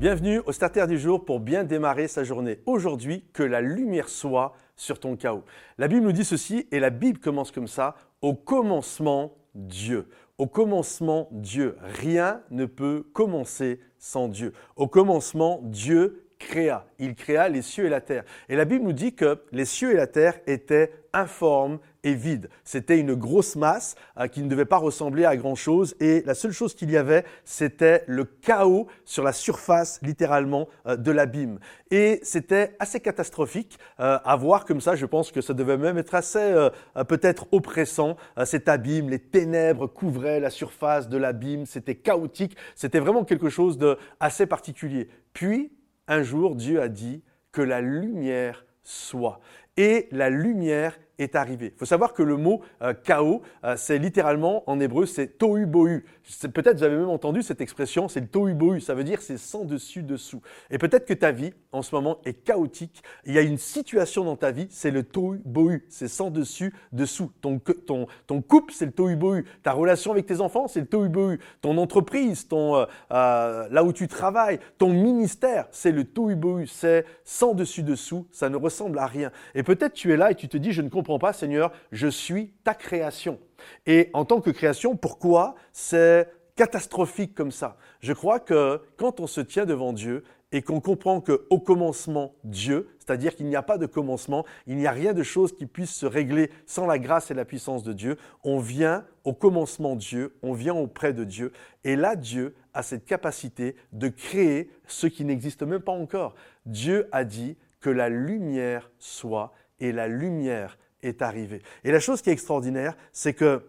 Bienvenue au Starter du jour pour bien démarrer sa journée. Aujourd'hui, que la lumière soit sur ton chaos. La Bible nous dit ceci et la Bible commence comme ça. Au commencement, Dieu. Au commencement, Dieu. Rien ne peut commencer sans Dieu. Au commencement, Dieu créa. Il créa les cieux et la terre. Et la Bible nous dit que les cieux et la terre étaient informes et vides. C'était une grosse masse euh, qui ne devait pas ressembler à grand-chose et la seule chose qu'il y avait, c'était le chaos sur la surface littéralement euh, de l'abîme. Et c'était assez catastrophique euh, à voir comme ça. Je pense que ça devait même être assez peut-être oppressant. cet abîme, les ténèbres couvraient la surface de l'abîme. C'était chaotique. C'était vraiment quelque chose de assez particulier. Puis, un jour, Dieu a dit que la lumière soit. Et la lumière est arrivée. Il faut savoir que le mot euh, chaos, euh, c'est littéralement en hébreu, c'est tohu bohu. Peut-être vous avez même entendu cette expression, c'est le tohu bohu. Ça veut dire c'est sans dessus dessous. Et peut-être que ta vie en ce moment est chaotique. Il y a une situation dans ta vie, c'est le tohu bohu. C'est sans dessus dessous. Ton, ton, ton couple, c'est le tohu bohu. Ta relation avec tes enfants, c'est le tohu bohu. Ton entreprise, ton, euh, là où tu travailles, ton ministère, c'est le tohu bohu. C'est sans dessus dessous. Ça ne ressemble à rien. Et peut-être tu es là et tu te dis, je ne comprends pas, Seigneur, je suis ta création. Et en tant que création, pourquoi c'est catastrophique comme ça? Je crois que quand on se tient devant Dieu et qu'on comprend qu'au commencement, Dieu, c'est-à-dire qu'il n'y a pas de commencement, il n'y a rien de chose qui puisse se régler sans la grâce et la puissance de Dieu, on vient au commencement Dieu, on vient auprès de Dieu, et là Dieu a cette capacité de créer ce qui n'existe même pas encore. Dieu a dit que la lumière soit, et la lumière est arrivée. Et la chose qui est extraordinaire, c'est que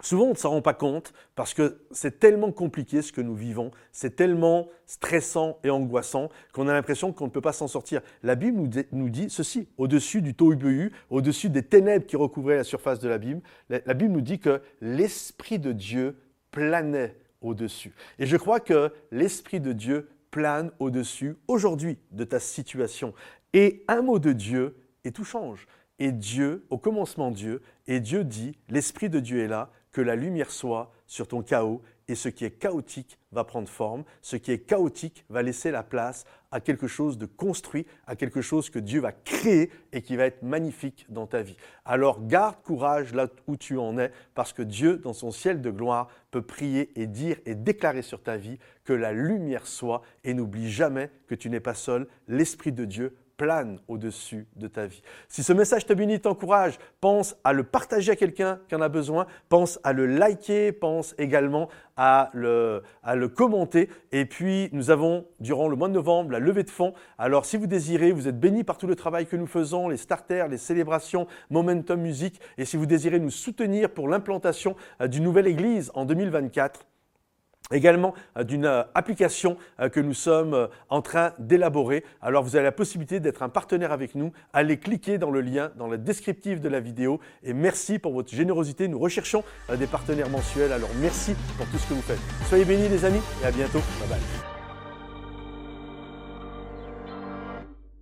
souvent on ne s'en rend pas compte parce que c'est tellement compliqué ce que nous vivons, c'est tellement stressant et angoissant qu'on a l'impression qu'on ne peut pas s'en sortir. La Bible nous dit, ceci, au-dessus du tohu au-dessus des ténèbres qui recouvraient la surface de la Bible, la Bible nous dit que l'Esprit de Dieu planait au-dessus. Et je crois que l'Esprit de Dieu plane au-dessus aujourd'hui de ta situation. Et un mot de Dieu et tout change. Et Dieu, au commencement Dieu, et Dieu dit, l'Esprit de Dieu est là, que la lumière soit sur ton chaos, et ce qui est chaotique va prendre forme, ce qui est chaotique va laisser la place à quelque chose de construit, à quelque chose que Dieu va créer et qui va être magnifique dans ta vie. Alors garde courage là où tu en es, parce que Dieu, dans son ciel de gloire, peut prier et dire et déclarer sur ta vie que la lumière soit, et n'oublie jamais que tu n'es pas seul, l'Esprit de Dieu plane au-dessus de ta vie. Si ce message te bénit, t'encourage, pense à le partager à quelqu'un qui en a besoin, pense à le liker, pense également à le, à le commenter. Et puis, nous avons, durant le mois de novembre, la levée de fonds. Alors, si vous désirez, vous êtes bénis par tout le travail que nous faisons, les starters, les célébrations, Momentum Music. Et si vous désirez nous soutenir pour l'implantation euh, d'une nouvelle église en 2024, également euh, d'une euh, application euh, que nous sommes en train d'élaborer. Alors vous avez la possibilité d'être un partenaire avec nous. Allez cliquer dans le lien dans le descriptif de la vidéo et merci pour votre générosité. Nous recherchons des partenaires mensuels. Alors merci pour tout ce que vous faites. Soyez bénis les amis et à bientôt. Bye bye.